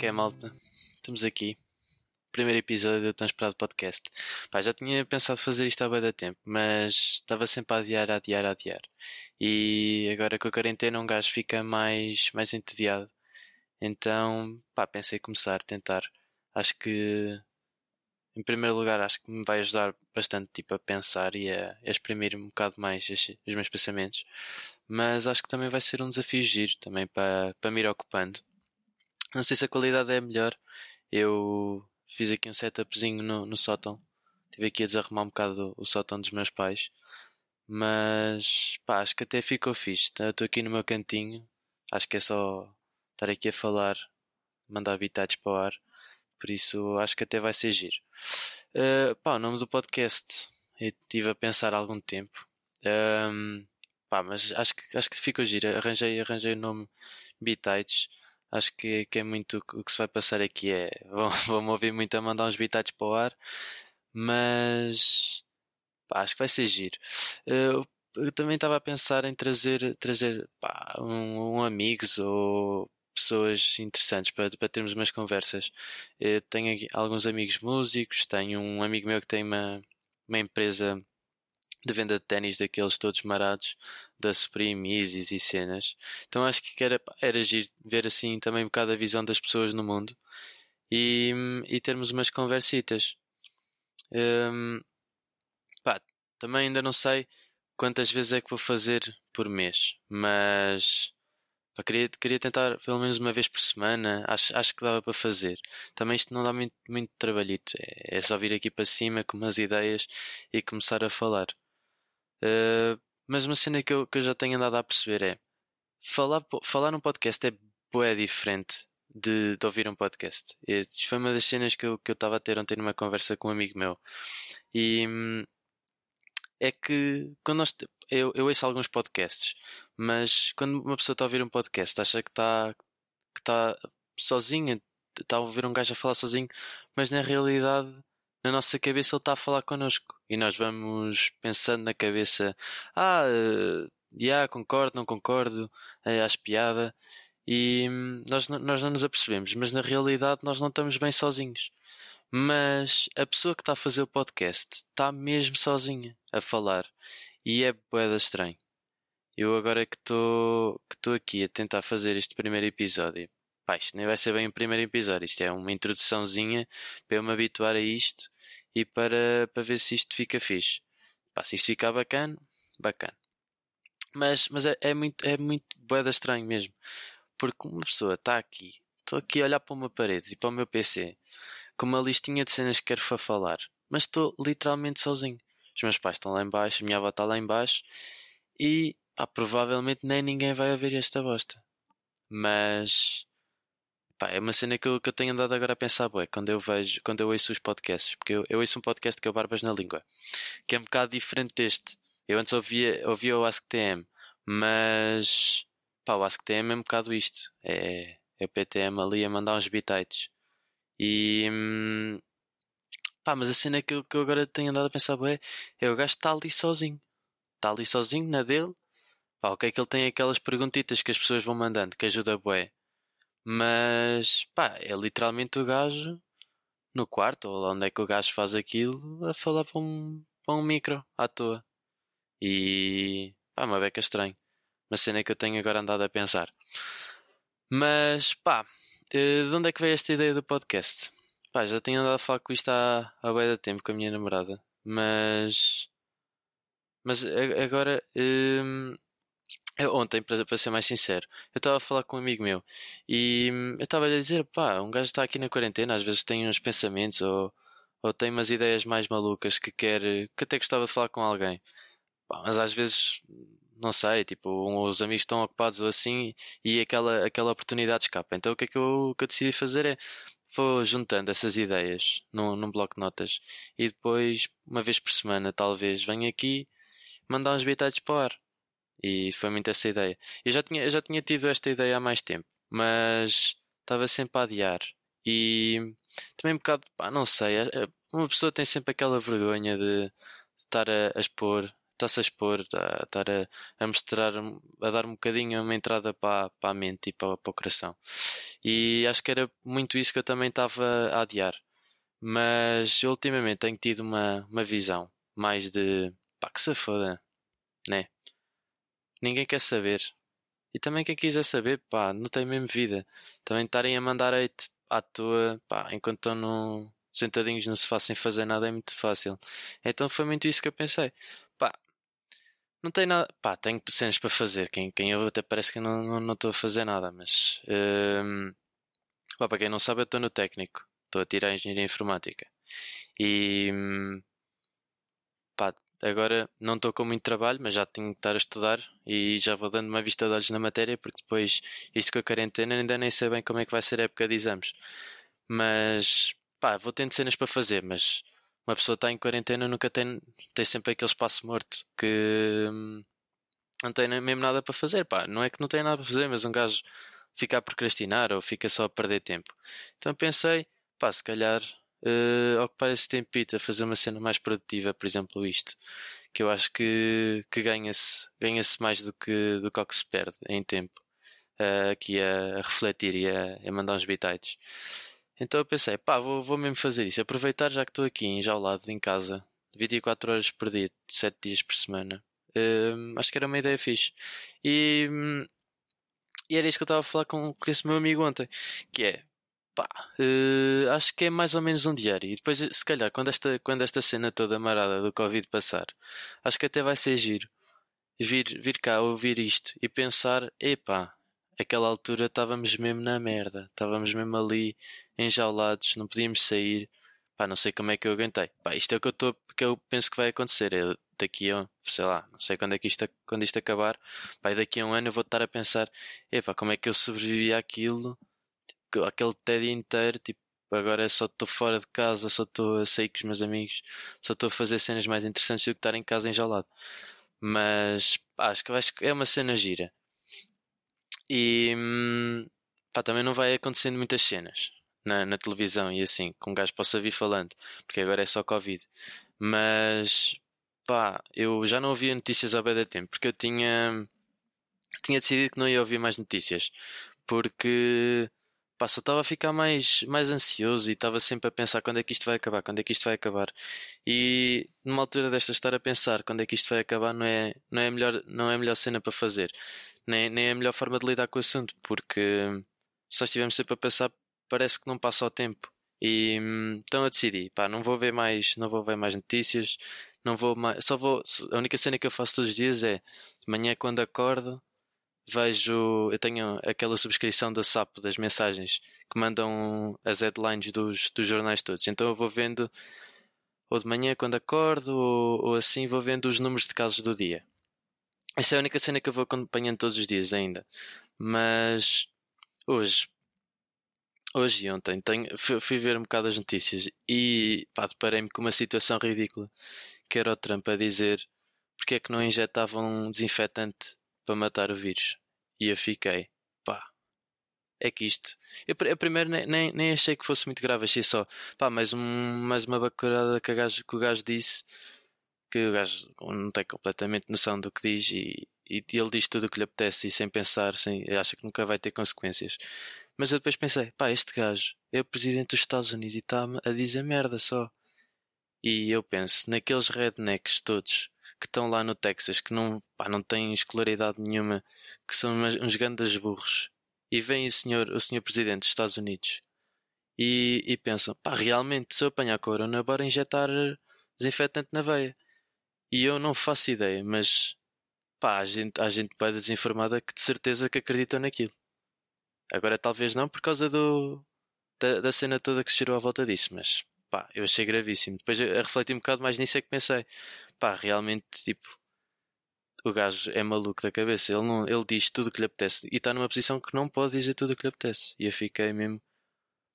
que é, malta? Estamos aqui. Primeiro episódio do Tão Esperado Podcast. Pá, já tinha pensado fazer isto há bem da tempo, mas estava sempre a adiar, a adiar, a adiar. E agora com a quarentena um gajo fica mais, mais entediado. Então, pá, pensei em começar tentar. Acho que, em primeiro lugar, acho que me vai ajudar bastante tipo, a pensar e a, a exprimir um bocado mais os, os meus pensamentos. Mas acho que também vai ser um desafio giro também para, para me ir ocupando. Não sei se a qualidade é melhor. Eu fiz aqui um setupzinho no, no sótão. Estive aqui a desarrumar um bocado o, sótão dos meus pais. Mas pá, acho que até ficou fixe. Estou aqui no meu cantinho. Acho que é só estar aqui a falar, mandar habitados para o ar. Por isso acho que até vai ser giro. Uh, pá, o nome do podcast. Eu estive a pensar há algum tempo. Um, pá, mas acho que, acho que ficou giro. Arranjei, arranjei o nome Bitites acho que, que é muito o que se vai passar aqui é vão-me ouvir muito a mandar uns bitados para o ar mas pá, acho que vai ser giro. Eu, eu também estava a pensar em trazer trazer pá, um, um, amigos ou pessoas interessantes para, para termos umas conversas. Eu tenho aqui alguns amigos músicos tenho um amigo meu que tem uma, uma empresa de venda de ténis daqueles todos marados da Supreme, Isis e cenas. Então acho que era, era ver assim também um bocado a visão das pessoas no mundo e, e termos umas conversitas. Um, pá, também ainda não sei quantas vezes é que vou fazer por mês, mas pá, queria, queria tentar pelo menos uma vez por semana. Acho, acho que dava para fazer. Também isto não dá muito, muito trabalhito, é, é só vir aqui para cima com umas ideias e começar a falar. Uh, mas uma cena que eu, que eu já tenho andado a perceber é falar, falar num podcast é bué diferente de, de ouvir um podcast. Isto foi uma das cenas que eu que estava a ter ontem numa conversa com um amigo meu. E hum, é que quando nós eu, eu ouço alguns podcasts, mas quando uma pessoa está a ouvir um podcast, acha que está que está sozinha, está a ouvir um gajo a falar sozinho, mas na realidade na nossa cabeça ele está a falar connosco e nós vamos pensando na cabeça ah, uh, yeah, concordo, não concordo, é, acho piada e hum, nós, nós não nos apercebemos, mas na realidade nós não estamos bem sozinhos. Mas a pessoa que está a fazer o podcast está mesmo sozinha a falar e é boeda estranho. Eu agora que estou que aqui a tentar fazer este primeiro episódio pá, isto nem vai ser bem o primeiro episódio, isto é uma introduçãozinha para eu me habituar a isto e para, para ver se isto fica fixe. Pá, se isto ficar bacana, bacana. Mas, mas é, é muito, é muito boeda estranho mesmo. Porque uma pessoa está aqui, estou aqui a olhar para uma parede e para o meu PC com uma listinha de cenas que quero falar, mas estou literalmente sozinho. Os meus pais estão lá embaixo, a minha avó está lá embaixo e pá, provavelmente nem ninguém vai ouvir esta bosta. Mas Pá, é uma cena que eu, que eu tenho andado agora a pensar, bué, quando eu vejo, quando eu ouço os podcasts, porque eu, eu ouço um podcast que é o Barbas na Língua, que é um bocado diferente deste. Eu antes ouvia, ouvia o AskTM, mas pá, o AskTM é um bocado isto. É, é o PTM ali a mandar uns bitites. E hum, pá, mas a cena que eu, que eu agora tenho andado a pensar, bué, é o gajo está ali sozinho. Está ali sozinho na dele. Pá, ok, que ele tem aquelas perguntitas que as pessoas vão mandando, que ajuda bué. Mas, pá, é literalmente o gajo no quarto, ou onde é que o gajo faz aquilo, a falar para um, para um micro à toa. E, pá, uma beca estranho. Uma cena que eu tenho agora andado a pensar. Mas, pá, eh, de onde é que veio esta ideia do podcast? Pá, já tenho andado a falar com isto há, há bem da tempo com a minha namorada. Mas, mas agora, hum, Ontem, para, para ser mais sincero, eu estava a falar com um amigo meu e hum, eu estava a dizer: pá, um gajo está aqui na quarentena, às vezes tem uns pensamentos ou, ou tem umas ideias mais malucas que quer, que até gostava de falar com alguém, pá, mas às vezes não sei, tipo, os amigos estão ocupados ou assim e aquela, aquela oportunidade escapa. Então o que é que eu, que eu decidi fazer é vou juntando essas ideias num, num bloco de notas e depois, uma vez por semana, talvez, venho aqui mandar uns bitados para o ar. E foi muito essa ideia. Eu já tinha, eu já tinha tido esta ideia há mais tempo, mas estava sempre a adiar. E também um bocado, pá, não sei, uma pessoa tem sempre aquela vergonha de estar a, a expor, está-se a expor, a estar a, a, mostrar, a dar um bocadinho uma entrada para, para a mente e para, para o coração. E acho que era muito isso que eu também estava a adiar. Mas ultimamente tenho tido uma, uma visão mais de pá, que se foda, né? Ninguém quer saber. E também quem quiser saber, pá, não tem mesmo vida. Também estarem a mandar hate à toa, pá, enquanto estão no, sentadinhos no sofá sem fazer nada é muito fácil. Então foi muito isso que eu pensei. Pá, não tem nada. Pá, tenho cenas para fazer. Quem, quem eu até parece que não estou não, não a fazer nada, mas. Hum, pá, para quem não sabe, eu estou no técnico. Estou a tirar a engenharia informática. E. Hum, pá, agora não estou com muito trabalho, mas já tenho que estar a estudar e já vou dando uma vista de olhos na matéria, porque depois, isto com a quarentena, ainda nem sei bem como é que vai ser a época de exames. Mas pá, vou tendo cenas para fazer, mas uma pessoa está em quarentena nunca tem, tem sempre aquele espaço morto que hum, não tem mesmo nada para fazer, pá. Não é que não tem nada para fazer, mas um gajo fica a procrastinar ou fica só a perder tempo. Então pensei, pá, se calhar uh, ocupar esse tempito a fazer uma cena mais produtiva, por exemplo, isto. Que eu acho que, que ganha-se ganha mais do que, do que, que se perde em tempo. Uh, aqui a, a, refletir e a, a mandar uns bitites. Então eu pensei, pá, vou, vou mesmo fazer isso. Aproveitar já que estou aqui enjaulado em casa, 24 horas por dia, 7 dias por semana. Uh, acho que era uma ideia fixe. E, e era isso que eu estava a falar com, com esse meu amigo ontem. Que é, pá, uh, acho que é mais ou menos um diário. E depois, se calhar, quando esta, quando esta cena toda marada do Covid passar, acho que até vai ser giro. Vir, vir cá ouvir isto e pensar, epá, aquela altura estávamos mesmo na merda, estávamos mesmo ali enjaulados, não podíamos sair. Pá, não sei como é que eu aguentei. Pá, isto é o que eu, tô, que eu penso que vai acontecer. Eu, daqui a, sei lá, não sei quando é que isto, quando isto acabar. Pá, daqui a um ano eu vou estar a pensar, epá, como é que eu sobrevivi àquilo, aquele tédio inteiro, tipo, agora só estou fora de casa, só estou a sair com os meus amigos, só estou a fazer cenas mais interessantes do que estar em casa enjaulado. Mas pá, acho que é uma cena gira. E hum, pá, também não vai acontecendo muitas cenas na, na televisão e assim, com um gajo possa vir falando, porque agora é só Covid. Mas pá, eu já não ouvia notícias ao bem tempo, porque eu tinha, tinha decidido que não ia ouvir mais notícias, porque pá, só estava a ficar mais, mais ansioso e estava sempre a pensar quando é que isto vai acabar, quando é que isto vai acabar. E numa altura desta estar a pensar quando é que isto vai acabar não é, não é, a, melhor, não é a melhor cena para fazer nem, nem é a melhor forma de lidar com o assunto, porque se nós estivermos sempre a pensar, parece que não passa o tempo. E então eu decidi, pá, não vou ver mais, não vou ver mais notícias, não vou mais, só vou, a única cena que eu faço todos os dias é, de manhã quando acordo, vejo, eu tenho aquela subscrição da SAP, das mensagens, que mandam as headlines dos, dos jornais todos, então eu vou vendo, ou de manhã quando acordo, ou, ou assim vou vendo os números de casos do dia. Essa é a única cena que eu vou acompanhando todos os dias ainda. Mas hoje, hoje e ontem, tenho, fui, ver um bocado as notícias e pá, deparei-me com uma situação ridícula que era o Trump a dizer porque é que não injetavam um desinfetante para matar o vírus. E eu fiquei, pá, é que isto. Eu, eu primeiro nem, nem, nem, achei que fosse muito grave, achei só, pá, mais, um, mais uma bacurada que, gajo, que o gajo disse que o gajo não tem completamente noção do que diz e, e ele diz tudo o que lhe apetece e sem pensar, sem, acha que nunca vai ter consequências. Mas eu depois pensei, pá, este gajo é o presidente dos Estados Unidos e está a dizer merda só. E eu penso, naqueles rednecks todos que estão lá no Texas, que não, pá, não têm escolaridade nenhuma, que são uns grandes burros, e vem o senhor, o senhor presidente dos Estados Unidos e, e pensam, pá, realmente, se eu apanhar corona, bora injetar desinfetante na veia. E eu não faço ideia, mas pá, há gente, há gente bem desinformada que de certeza que acreditou naquilo. Agora talvez não por causa do, da, da cena toda que se girou à volta disso, mas pá, eu achei gravíssimo. Depois a refletir um bocado mais nisso é que pensei, pá, realmente tipo, o gajo é maluco da cabeça, ele, não, ele diz tudo o que lhe apetece e está numa posição que não pode dizer tudo o que lhe apetece. E eu fiquei mesmo,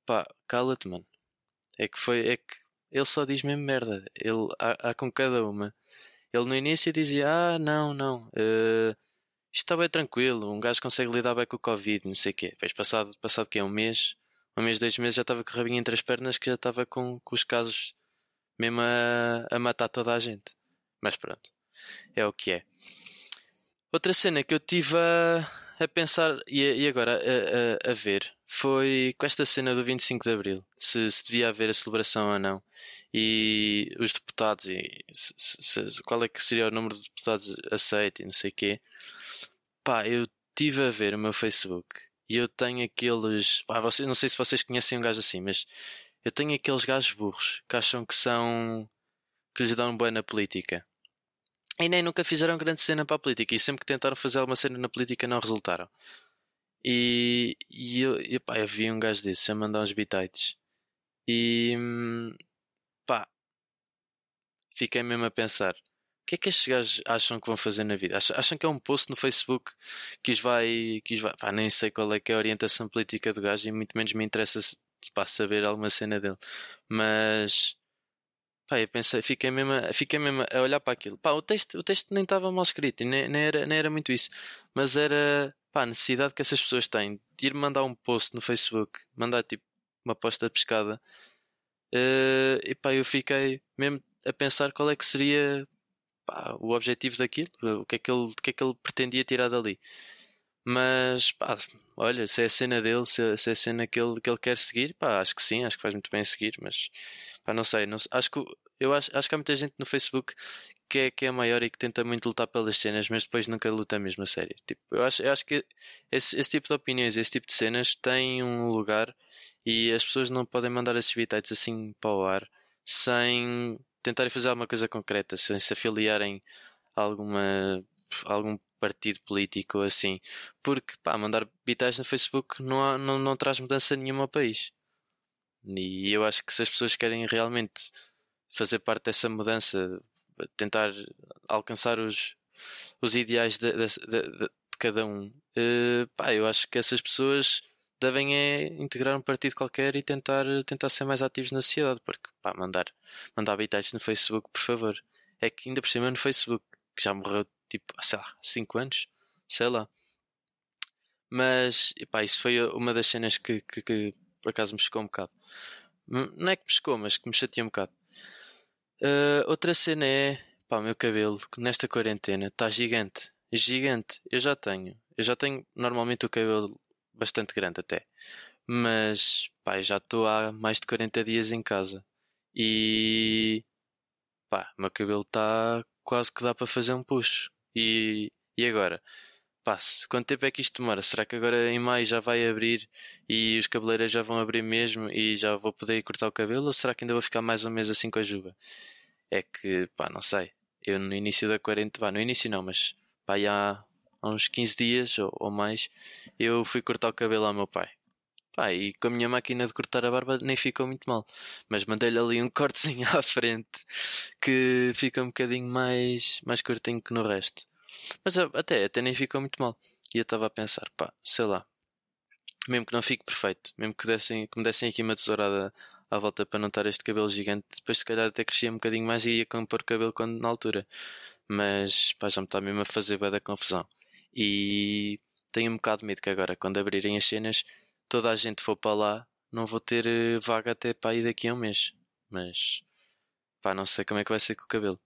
pá, cala-te, mano. É que foi, é que ele só diz mesmo merda. Ele há, há com cada uma. Ele no início dizia: Ah, não, não, uh, isto está bem tranquilo, um gajo consegue lidar bem com o Covid, não sei o quê. Depois, passado, passado que é um mês, um mês, dois meses, já estava com o rabinho entre as pernas, que já estava com, com os casos mesmo a, a matar toda a gente. Mas pronto. é o que é. Outra cena que eu tive a, a pensar e, e agora a, a, a, ver foi com esta cena do 25 de Abril, se, se devia haver a celebração ou não. E os deputados, e se, se, qual é que seria o número de deputados aceito e não sei o quê. Pá, eu tive a ver o meu Facebook e eu tenho aqueles. Pá, vocês, não sei se vocês conhecem um gajo assim, mas eu tenho aqueles gajos burros que acham que são. que lhes dão um bom na política. E nem nunca fizeram grande cena para a política. E sempre que tentaram fazer alguma cena na política não resultaram. E, e eu, e, pá, eu vi um gajo desses a mandar uns bitites. E pá, fiquei mesmo a pensar: o que é que estes gajos acham que vão fazer na vida? Acham, acham que é um post no Facebook que os vai. Que os vai pá, nem sei qual é que é a orientação política do gajo e muito menos me interessa pá, saber alguma cena dele. Mas Pá, eu pensei, fiquei mesmo, a, fiquei mesmo a olhar para aquilo. Pá, o texto, o texto nem estava mal escrito, nem, nem, era, nem era muito isso. Mas era, pá, a necessidade que essas pessoas têm de ir mandar um post no Facebook, mandar tipo uma posta pescada. Uh, e pá, eu fiquei mesmo a pensar qual é que seria pá, o objetivo daquilo, o que, é que ele, o que é que ele pretendia tirar dali. Mas, pá, olha, se é a cena dele, se é, é a cena que ele, que ele quer seguir, pá, acho que sim, acho que faz muito bem seguir, mas, pá, não sei, não, acho que, eu acho, acho que há muita gente no Facebook que é, que é maior e que tenta muito lutar pelas cenas, mas depois nunca luta mesmo a sério. Tipo, eu acho, eu acho que esse, esse tipo de opiniões, esse tipo de cenas tem um lugar e as pessoas não podem mandar esses bitites assim para o ar sem tentarem fazer alguma coisa concreta, sem se afiliarem a alguma, algum partido político assim, porque pá, mandar bitais no Facebook não, há, não, não traz mudança nenhuma ao país. E eu acho que se as pessoas querem realmente fazer parte dessa mudança, tentar alcançar os, os ideais de, de, de, de cada um, uh, pá, eu acho que essas pessoas devem é integrar um partido qualquer e tentar, tentar ser mais ativos na sociedade, porque pá, mandar, mandar habitantes no Facebook, por favor. É que ainda por cima no Facebook, que já morreu tipo, sei lá, 5 anos, sei lá. Mas, pá, isso foi uma das cenas que, que, que por acaso me chocou um bocado. Não é que me chocou, mas que me chateou um bocado. Uh, outra cena é, pá, o meu cabelo, nesta quarentena está gigante. Gigante. Eu já tenho. Eu já tenho normalmente o cabelo bastante grande até. Mas, pá, já estou há mais de 40 dias em casa. E, pá, o meu cabelo está quase que dá para fazer um puxo. E, e agora? Passe. Quanto tempo é que isto demora? Será que agora em maio já vai abrir e os cabeleireiros já vão abrir mesmo e já vou poder ir cortar o cabelo? Ou será que ainda vou ficar mais um mês assim com a juba? É que, pá, não sei. Eu no início da quarentena, pá, no início não, mas pá, há, uns 15 dias ou, ou mais, eu fui cortar o cabelo ao meu pai. Pá, e com a minha máquina de cortar a barba nem ficou muito mal. Mas mandei-lhe ali um cortezinho à frente que fica um bocadinho mais, mais curtinho que no resto. Mas até, até nem ficou muito mal. E eu estava a pensar, pá, sei lá. Mesmo que não fique perfeito, mesmo que, dessem, que me dessem aqui uma tesourada à volta para não estar este cabelo gigante, depois se calhar até crescia um bocadinho mais e ia compor cabelo quando na altura. Mas pá, já me está mesmo a fazer bem da confusão. E tenho um bocado de medo que agora, quando abrirem as cenas, toda a gente for para lá, não vou ter eh, vaga até para ir daqui a um mês. Mas pá, não sei como é que vai ser com o cabelo.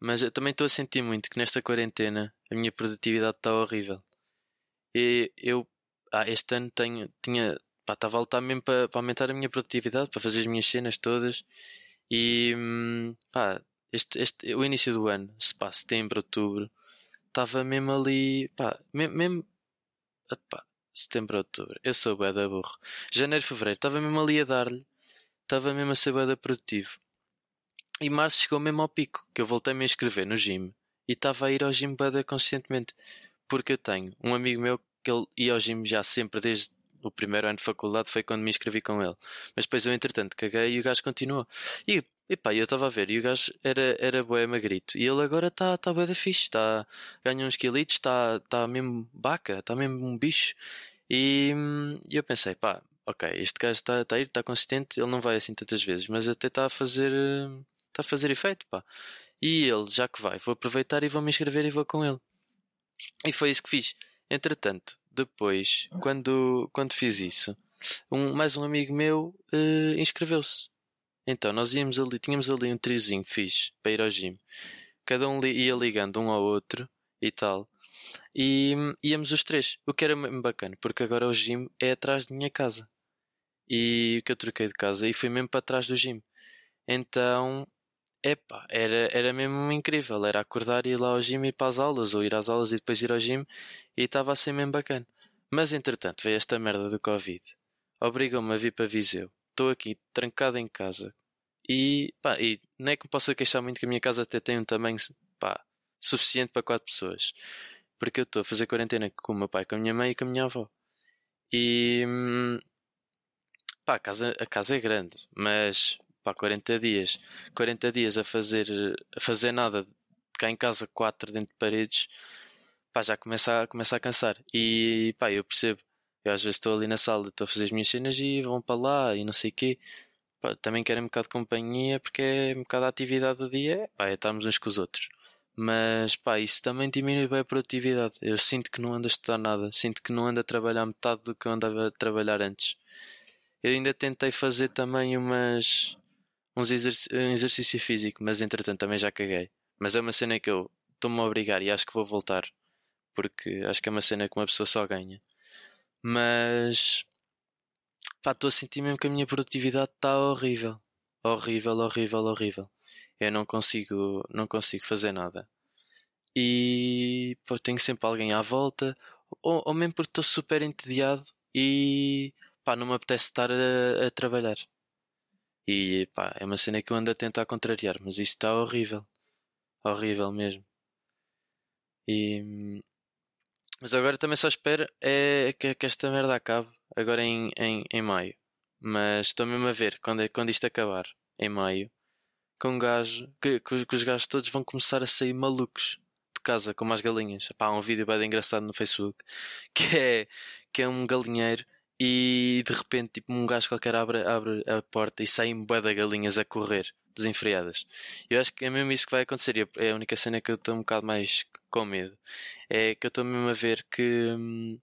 Mas eu também estou a sentir muito que nesta quarentena a minha produtividade está horrível. E eu ah, este ano tenho, tinha, pá, estava a lutar mesmo para, para aumentar a minha produtividade, para fazer as minhas cenas todas. E hum, pá, este, este, o início do ano, se pá, setembro, outubro, estava mesmo ali, pá, mesmo, setembro, outubro. Eu sou bué burro. Janeiro, fevereiro, estava mesmo ali a dar-lhe. Estava mesmo a ser bué produtivo. E março chegou mesmo ao pico, que eu voltei-me a inscrever no gym. E estava a ir ao gym bué da conscientemente. Porque eu tenho um amigo meu que ele ia ao gym já sempre desde o primeiro ano de faculdade foi quando me inscrevi com ele. Mas depois eu entretanto caguei e o gajo continuou. E pá, eu estava a ver, e o gajo era, era bué magrito. E ele agora está tá bué da fixe, está, ganha uns quilitos, está tá mesmo baca, está mesmo um bicho. E, e eu pensei, pá, ok, este gajo está tá a ir, está consistente, ele não vai assim tantas vezes, mas até está a fazer, está a fazer efeito, pá. E ele, já que vai, vou aproveitar e vou me inscrever e vou com ele. E foi isso que fiz. Entretanto, depois, quando, quando fiz isso, um, mais um amigo meu uh, inscreveu-se. Então, nós íamos ali, tínhamos ali um triozinho fixe para ir ao gym. cada um ia ligando um ao outro e tal. E íamos os três, o que era mesmo bacana, porque agora o gym é atrás de minha casa. E que eu troquei de casa e fui mesmo para trás do gym. Então, epá, era, era mesmo incrível. Era acordar e ir lá ao gym e ir para as aulas, ou ir às aulas e depois ir ao gym, e estava a ser mesmo bacana. Mas entretanto, veio esta merda do Covid. Obrigou-me a vir para Viseu. Estou aqui trancado em casa. E, pá, e não é que me possa queixar muito que a minha casa até tem um tamanho, pá, suficiente para quatro pessoas. Porque eu estou a fazer quarentena com o meu pai, com a minha mãe e com a minha avó. E, hum, pá, a casa, a casa é grande, mas, pá, 40 dias. 40 dias a fazer, a fazer nada, cá em casa, quatro dentro de paredes, pá, já começa a, começa a cansar. E, pá, eu percebo. Eu às vezes estou ali na sala, estou a fazer as minhas cenas e vão para lá e não sei o quê. Pá, também quero um bocado de companhia porque é um bocado a atividade do dia, pá, é estarmos uns com os outros. Mas pá, isso também diminui bem a produtividade. Eu sinto que não ando a estudar nada, sinto que não ando a trabalhar metade do que eu andava a trabalhar antes. Eu ainda tentei fazer também umas uns exerc um exercício físico, mas entretanto também já caguei. Mas é uma cena que eu estou-me a obrigar e acho que vou voltar, porque acho que é uma cena que uma pessoa só ganha. Mas pá, estou a sentir mesmo que a minha produtividade está horrível. Horrível, horrível, horrível eu não consigo, não consigo fazer nada. E pô, tenho sempre alguém à volta, ou, ou mesmo porque estou super entediado e pá, não me apetece estar a, a, trabalhar. E pá, é uma cena que eu ando a tentar contrariar, mas isto está horrível. Horrível mesmo. E, mas agora também só espero é que, que esta merda acabe agora em, em, em maio. Mas estou mesmo a ver quando, quando isto acabar, em maio, que um gajo, que, que, que, os gajos todos vão começar a sair malucos de casa, como as galinhas. Pá, há um vídeo bem engraçado no Facebook que é, que é um galinheiro e de repente tipo, um gajo qualquer abre, abre a porta e saem bué de galinhas a correr, desenfreadas. Eu acho que é mesmo isso que vai acontecer. E é a única cena que eu estou um bocado mais com medo. É que eu estou mesmo a ver que. Hum,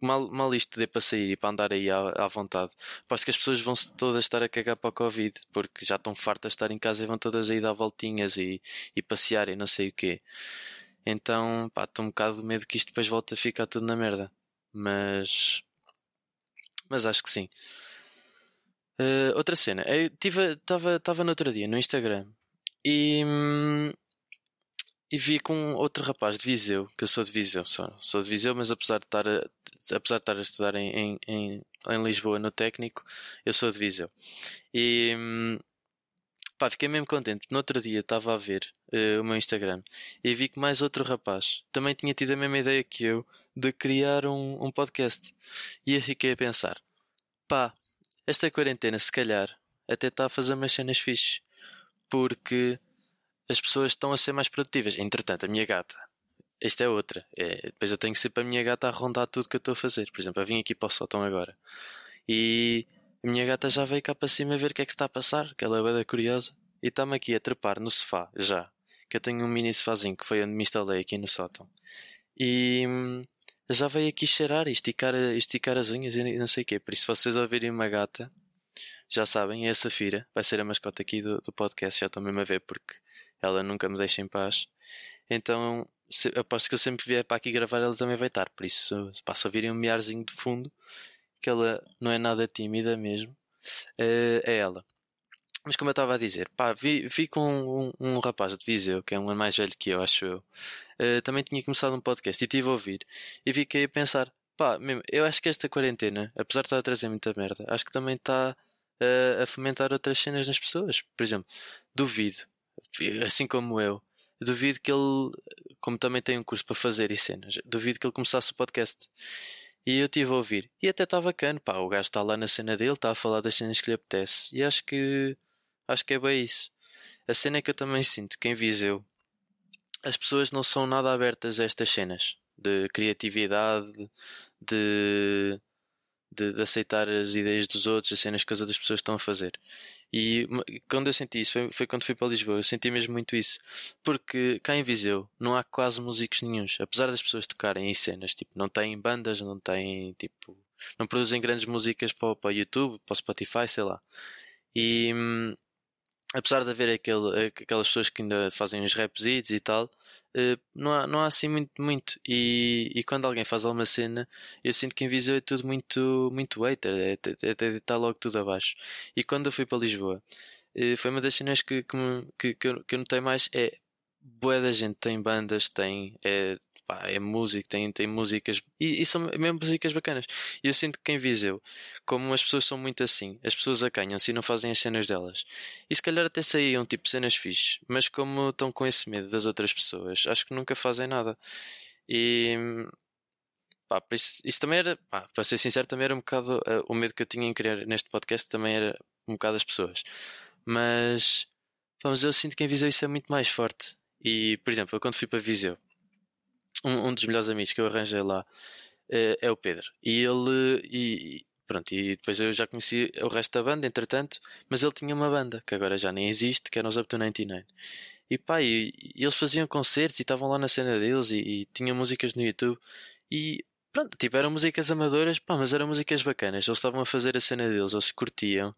mal, mal isto dê para sair e para andar aí à, à vontade. Aposto que as pessoas vão todas estar a cagar para o Covid, porque já estão fartas de estar em casa e vão todas aí dar voltinhas e, e passear e não sei o quê. Então, pá, estou um bocado de medo que isto depois volte a ficar tudo na merda. Mas. Mas acho que sim. Uh, outra cena. Eu estava no outro dia no Instagram e. Hum, e vi com outro rapaz de Viseu, que eu sou de Viseu, sou, sou de Viseu, mas apesar de estar a, apesar de estar a estudar em, em, em Lisboa no técnico, eu sou de Viseu. E pá, fiquei mesmo contente. No outro dia estava a ver uh, o meu Instagram e vi que mais outro rapaz também tinha tido a mesma ideia que eu de criar um, um podcast. E eu fiquei a pensar: pá, esta quarentena, se calhar, até está a fazer umas cenas fixes. Porque as pessoas estão a ser mais produtivas. Entretanto, a minha gata, esta é outra. É, depois eu tenho sempre a minha gata a rondar tudo que eu estou a fazer. Por exemplo, eu vim aqui para o sótão agora e a minha gata já veio cá para cima ver o que é que está a passar, que ela é bem curiosa. E está-me aqui a trepar no sofá, já. Que eu tenho um mini sofazinho que foi onde me instalei aqui no sótão. E hum, já veio aqui cheirar e esticar, esticar as unhas e não sei o quê. Por isso, se vocês ouvirem uma gata, já sabem, é a Safira. Vai ser a mascota aqui do, do podcast. Já estão mesmo a ver porque ela nunca me deixa em paz. Então, se, aposto que eu sempre vier para aqui gravar, ela também vai estar. Por isso, passa a ouvir um miarzinho de fundo, que ela não é nada tímida mesmo. Uh, é ela. Mas como eu estava a dizer, pá, vi, vi com um, um, rapaz de Viseu, que é um ano mais velho que eu, acho eu, uh, também tinha começado um podcast e estive a ouvir e fiquei a pensar, pá, mesmo, eu acho que esta quarentena, apesar de estar a trazer muita merda, acho que também está uh, a fomentar outras cenas nas pessoas. Por exemplo, duvido assim como eu, duvido que ele, como também tem um curso para fazer e cenas, duvido que ele começasse o podcast. E eu estive a ouvir. E até está bacana, pá. O gajo está lá na cena dele, está a falar das cenas que lhe apetece. E acho que acho que é bem isso. A cena é que eu também sinto, quem Viseu, as pessoas não são nada abertas a estas cenas de criatividade, de de, de, aceitar as ideias dos outros, as cenas que as outras pessoas estão a fazer. E quando eu senti isso, foi, foi, quando fui para Lisboa, eu senti mesmo muito isso. Porque cá em Viseu não há quase músicos nenhums, apesar das pessoas tocarem em cenas, tipo, não têm bandas, não têm, tipo, não produzem grandes músicas para, para o YouTube, para o Spotify, sei lá. E, apesar de haver aquele, aquelas pessoas que ainda fazem uns rapzitos e tal, uh, não, há, não há assim muito, muito. E, e quando alguém faz alguma cena, eu sinto que em Viseu é tudo muito, muito hater, é, é, é, está logo tudo abaixo. E quando eu fui para Lisboa, uh, foi uma das cenas que, que, que, que, eu, que eu notei mais, é boa da gente tem bandas, tem é, pá, é música, tem, tem músicas e, e, são mesmo músicas bacanas. E eu sinto que quem Viseu, como as pessoas são muito assim, as pessoas acanham-se e não fazem as cenas delas. E se calhar até saíam tipo cenas fixe, mas como estão com esse medo das outras pessoas, acho que nunca fazem nada. E pá, isso, isso também era, pá, para ser sincero, também era um bocado uh, o medo que eu tinha em criar neste podcast também era um bocado as pessoas. Mas vamos, eu sinto que em Viseu isso é muito mais forte. E, por exemplo, eu quando fui para Viseu, um, um dos melhores amigos que eu arranjei lá é, é o Pedro. E ele. E, pronto, e depois eu já conheci o resto da banda, entretanto, mas ele tinha uma banda que agora já nem existe, que era os Up to 99. E pá, e, e eles faziam concertos e estavam lá na cena deles e, e tinham músicas no YouTube. E pronto, tipo, eram músicas amadoras, pá, mas eram músicas bacanas. Eles estavam a fazer a cena deles, eles curtiam.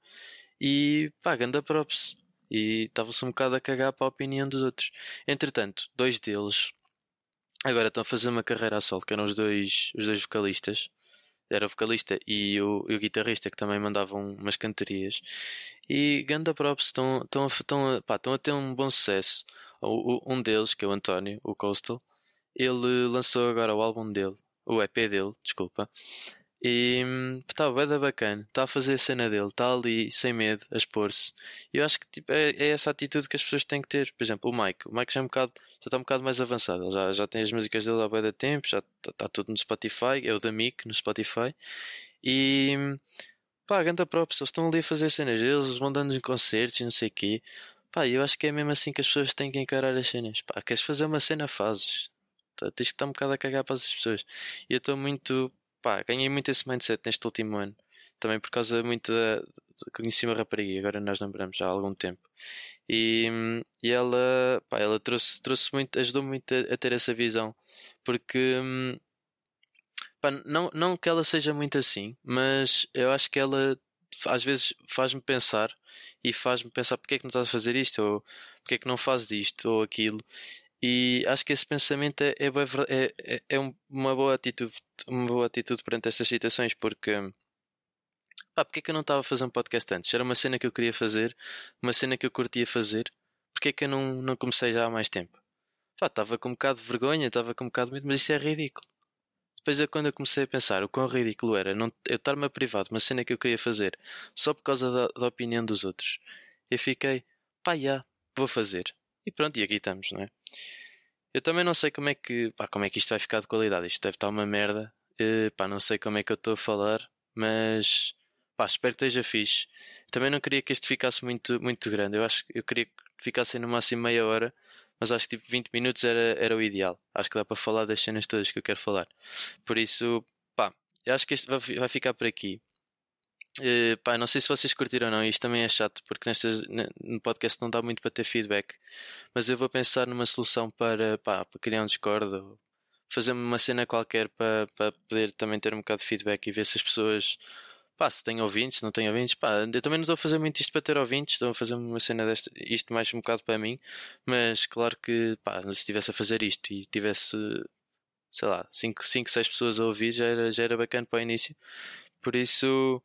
E pá, ganda props. E estavam-se um bocado a cagar para a opinião dos outros. Entretanto, dois deles Agora estão a fazer uma carreira a solo, que eram os dois, os dois vocalistas. Era o vocalista e o, e o guitarrista que também mandavam umas cantorias. E Ganda Props estão, estão, estão, pá, estão a ter um bom sucesso. O, o, um deles, que é o António, o Coastal, ele lançou agora o álbum dele, o EP dele, desculpa, e está hum, bem bacana, está a fazer a cena dele, está ali sem medo a expor-se. Eu acho que tipo, é, é, essa atitude que as pessoas têm que ter. Por exemplo, o Mike, o Mike já é um bocado, já está um bocado mais avançado, ele já, já tem as músicas dele há bem de tempo, já está tá tudo no Spotify, é o da Mick no Spotify. E pá, ganda própria, eles estão ali a fazer cenas deles, eles vão dando concertos e não sei o quê. Pá, eu acho que é mesmo assim que as pessoas têm que encarar as cenas. Pá, queres fazer uma cena, fazes. Tá, tens que estar um bocado a cagar para as pessoas. E eu estou muito pá, ganhei muito esse mindset neste último ano. Também por causa muito da. Conheci uma rapariga, agora nós namoramos já há algum tempo. E, e ela, pá, ela trouxe, trouxe muito, ajudou muito a, a ter essa visão. Porque. Pá, não, não que ela seja muito assim, mas eu acho que ela às vezes faz-me pensar e faz-me pensar porque é que não estás a fazer isto ou porque é que não fazes isto ou aquilo e acho que esse pensamento é, é, é, é uma boa atitude, uma boa atitude perante estas situações, porque pá, porque é que eu não estava a fazer um podcast antes? Era uma cena que eu queria fazer, uma cena que eu curtia fazer, porque é que eu não, não comecei já há mais tempo? Pá, estava com um bocado de vergonha, estava com um bocado de medo, mas isso é ridículo. Depois é quando eu comecei a pensar o quão ridículo era não, eu estar-me a privar de uma cena que eu queria fazer só por causa da, da opinião dos outros. Eu fiquei, pá, já, vou fazer. E pronto, e aqui estamos, não é? Eu também não sei como é que, pá, como é que isto vai ficar de qualidade. Isto deve estar uma merda. Uh, pá, não sei como é que eu estou a falar, mas pá, espero que esteja fixe. Também não queria que isto ficasse muito, muito grande. Eu acho eu queria que ficasse no máximo meia hora, mas acho que tipo 20 minutos era, era o ideal. Acho que dá para falar das cenas todas que eu quero falar. Por isso, pá, eu acho que isto vai, vai ficar por aqui. Uh, pá, não sei se vocês curtiram ou não, isto também é chato porque nestas, no podcast não dá muito para ter feedback, mas eu vou pensar numa solução para, pá, para criar um Discord ou fazer uma cena qualquer para, para poder também ter um bocado de feedback e ver se as pessoas pá, se têm ouvintes, não têm ouvintes, pá, eu também não estou a fazer muito isto para ter ouvintes, estou a fazer uma cena desta, isto mais um bocado para mim, mas claro que pá, se estivesse a fazer isto e tivesse sei lá, 5, 6 pessoas a ouvir já era, já era bacana para o início. Por isso,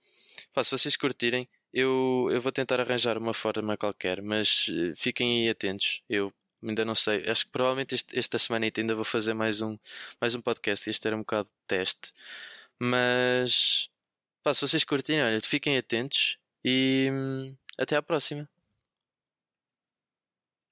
Pá, se vocês curtirem, eu, eu vou tentar arranjar uma forma qualquer, mas eh, fiquem aí atentos. Eu ainda não sei. Acho que provavelmente este, esta semana ainda vou fazer mais um, mais um podcast. Este era um bocado de teste. Mas pá, se vocês curtirem, olha, fiquem atentos e hum, até à próxima.